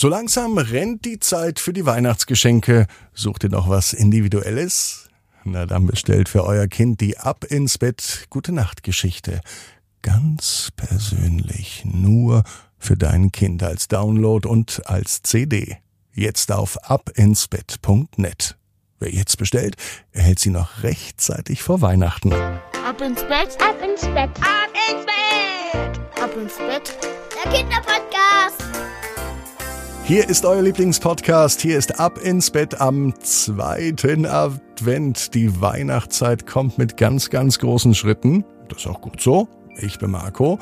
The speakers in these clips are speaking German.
So langsam rennt die Zeit für die Weihnachtsgeschenke. Sucht ihr noch was Individuelles? Na dann bestellt für euer Kind die Ab ins Bett Gute Nacht Geschichte. Ganz persönlich nur für dein Kind als Download und als CD. Jetzt auf abinsbett.net. Wer jetzt bestellt, erhält sie noch rechtzeitig vor Weihnachten. Ab ins Bett, ab ins Bett, ab ins Bett, ab ins Bett. Der Kinderpodcast. Hier ist euer Lieblingspodcast. Hier ist Ab ins Bett am zweiten Advent. Die Weihnachtszeit kommt mit ganz, ganz großen Schritten. Das ist auch gut so. Ich bin Marco.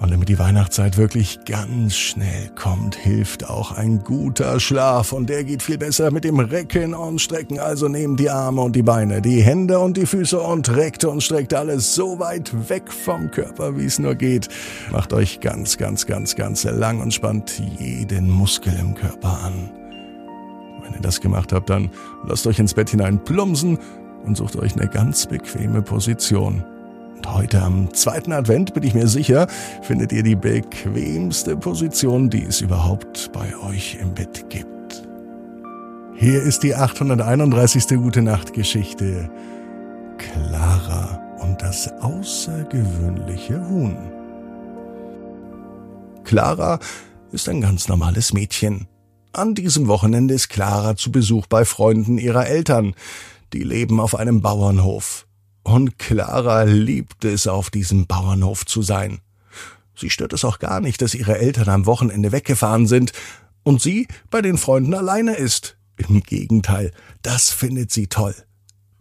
Und damit die Weihnachtszeit wirklich ganz schnell kommt, hilft auch ein guter Schlaf. Und der geht viel besser mit dem Recken und Strecken. Also nehmt die Arme und die Beine, die Hände und die Füße und reckt und streckt alles so weit weg vom Körper, wie es nur geht. Macht euch ganz, ganz, ganz, ganz lang und spannt jeden Muskel im Körper an. Wenn ihr das gemacht habt, dann lasst euch ins Bett hinein plumsen und sucht euch eine ganz bequeme Position. Und heute am zweiten Advent bin ich mir sicher, findet ihr die bequemste Position, die es überhaupt bei euch im Bett gibt. Hier ist die 831. Gute Nacht Geschichte. Clara und das außergewöhnliche Huhn. Clara ist ein ganz normales Mädchen. An diesem Wochenende ist Clara zu Besuch bei Freunden ihrer Eltern. Die leben auf einem Bauernhof. Und Clara liebt es, auf diesem Bauernhof zu sein. Sie stört es auch gar nicht, dass ihre Eltern am Wochenende weggefahren sind und sie bei den Freunden alleine ist. Im Gegenteil, das findet sie toll.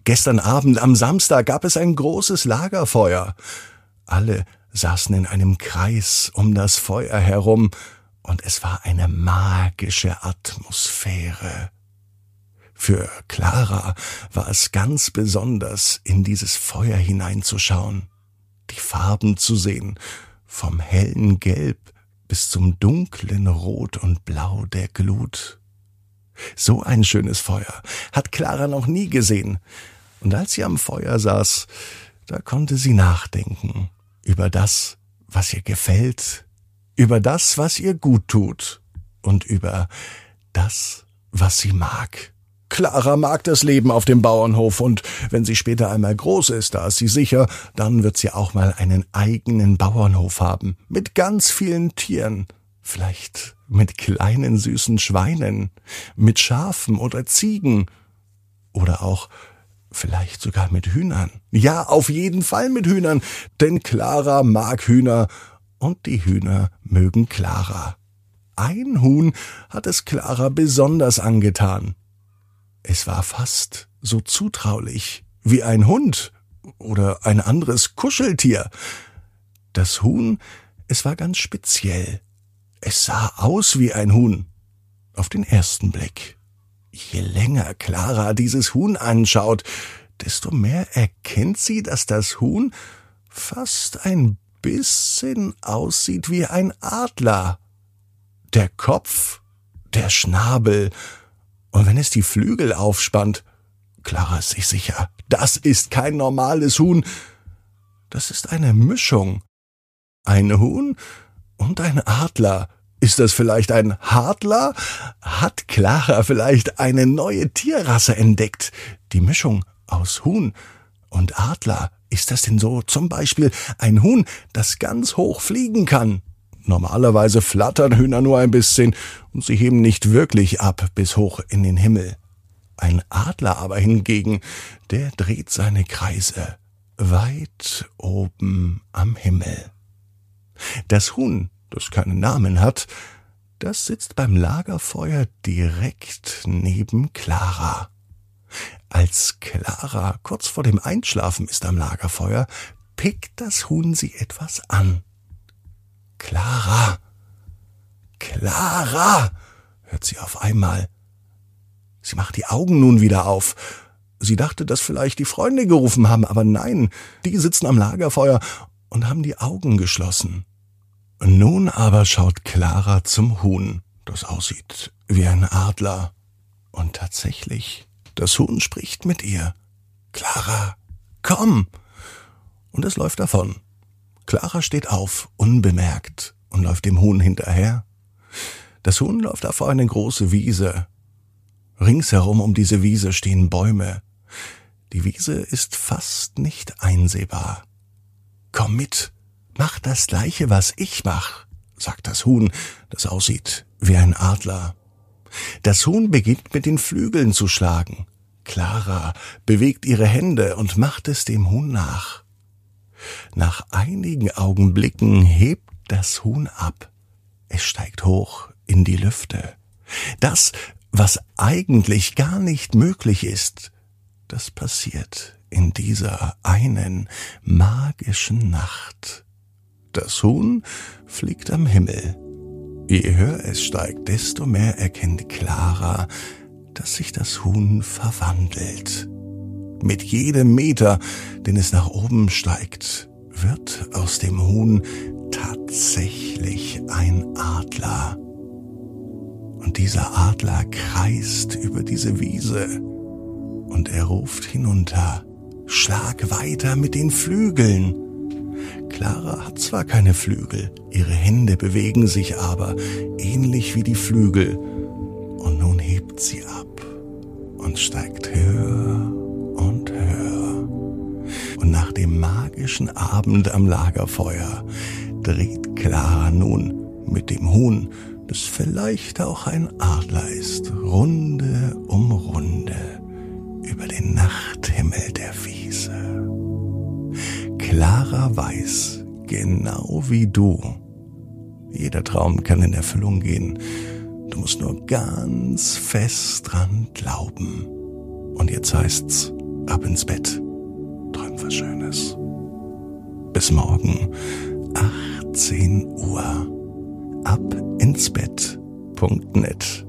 Gestern Abend am Samstag gab es ein großes Lagerfeuer. Alle saßen in einem Kreis um das Feuer herum, und es war eine magische Atmosphäre. Für Clara war es ganz besonders, in dieses Feuer hineinzuschauen, die Farben zu sehen, vom hellen Gelb bis zum dunklen Rot und Blau der Glut. So ein schönes Feuer hat Clara noch nie gesehen, und als sie am Feuer saß, da konnte sie nachdenken über das, was ihr gefällt, über das, was ihr gut tut und über das, was sie mag. Clara mag das Leben auf dem Bauernhof. Und wenn sie später einmal groß ist, da ist sie sicher, dann wird sie auch mal einen eigenen Bauernhof haben, mit ganz vielen Tieren, vielleicht mit kleinen süßen Schweinen, mit Schafen oder Ziegen. Oder auch vielleicht sogar mit Hühnern. Ja, auf jeden Fall mit Hühnern, denn Clara mag Hühner. Und die Hühner mögen Clara. Ein Huhn hat es Clara besonders angetan. Es war fast so zutraulich wie ein Hund oder ein anderes Kuscheltier. Das Huhn, es war ganz speziell. Es sah aus wie ein Huhn. Auf den ersten Blick. Je länger Clara dieses Huhn anschaut, desto mehr erkennt sie, dass das Huhn fast ein bisschen aussieht wie ein Adler. Der Kopf, der Schnabel und wenn es die Flügel aufspannt, Clara ist sich sicher, das ist kein normales Huhn. Das ist eine Mischung. Ein Huhn und ein Adler. Ist das vielleicht ein Hadler? Hat Clara vielleicht eine neue Tierrasse entdeckt? Die Mischung aus Huhn und Adler. Ist das denn so zum Beispiel ein Huhn, das ganz hoch fliegen kann? Normalerweise flattern Hühner nur ein bisschen und sie heben nicht wirklich ab bis hoch in den Himmel. Ein Adler aber hingegen, der dreht seine Kreise weit oben am Himmel. Das Huhn, das keinen Namen hat, das sitzt beim Lagerfeuer direkt neben Clara. Als Clara kurz vor dem Einschlafen ist am Lagerfeuer, pickt das Huhn sie etwas an. Clara. Clara. hört sie auf einmal. Sie macht die Augen nun wieder auf. Sie dachte, dass vielleicht die Freunde gerufen haben, aber nein, die sitzen am Lagerfeuer und haben die Augen geschlossen. Nun aber schaut Clara zum Huhn, das aussieht wie ein Adler. Und tatsächlich, das Huhn spricht mit ihr. Clara, komm! Und es läuft davon. Clara steht auf, unbemerkt, und läuft dem Huhn hinterher. Das Huhn läuft auf eine große Wiese. Ringsherum um diese Wiese stehen Bäume. Die Wiese ist fast nicht einsehbar. Komm mit, mach das gleiche, was ich mach, sagt das Huhn, das aussieht wie ein Adler. Das Huhn beginnt mit den Flügeln zu schlagen. Clara bewegt ihre Hände und macht es dem Huhn nach. Nach einigen Augenblicken hebt das Huhn ab. Es steigt hoch in die Lüfte. Das, was eigentlich gar nicht möglich ist, das passiert in dieser einen magischen Nacht. Das Huhn fliegt am Himmel. Je höher es steigt, desto mehr erkennt Clara, dass sich das Huhn verwandelt. Mit jedem Meter, den es nach oben steigt, wird aus dem Huhn tatsächlich ein Adler. Und dieser Adler kreist über diese Wiese und er ruft hinunter, Schlag weiter mit den Flügeln. Clara hat zwar keine Flügel, ihre Hände bewegen sich aber ähnlich wie die Flügel, und nun hebt sie ab und steigt höher dem magischen Abend am Lagerfeuer dreht Clara nun mit dem Huhn, das vielleicht auch ein Adler ist, Runde um Runde über den Nachthimmel der Wiese. Clara weiß, genau wie du, jeder Traum kann in Erfüllung gehen. Du musst nur ganz fest dran glauben. Und jetzt heißt's, ab ins Bett. Träum was Schönes. Bis morgen, 18 Uhr. Ab ins Bett.net.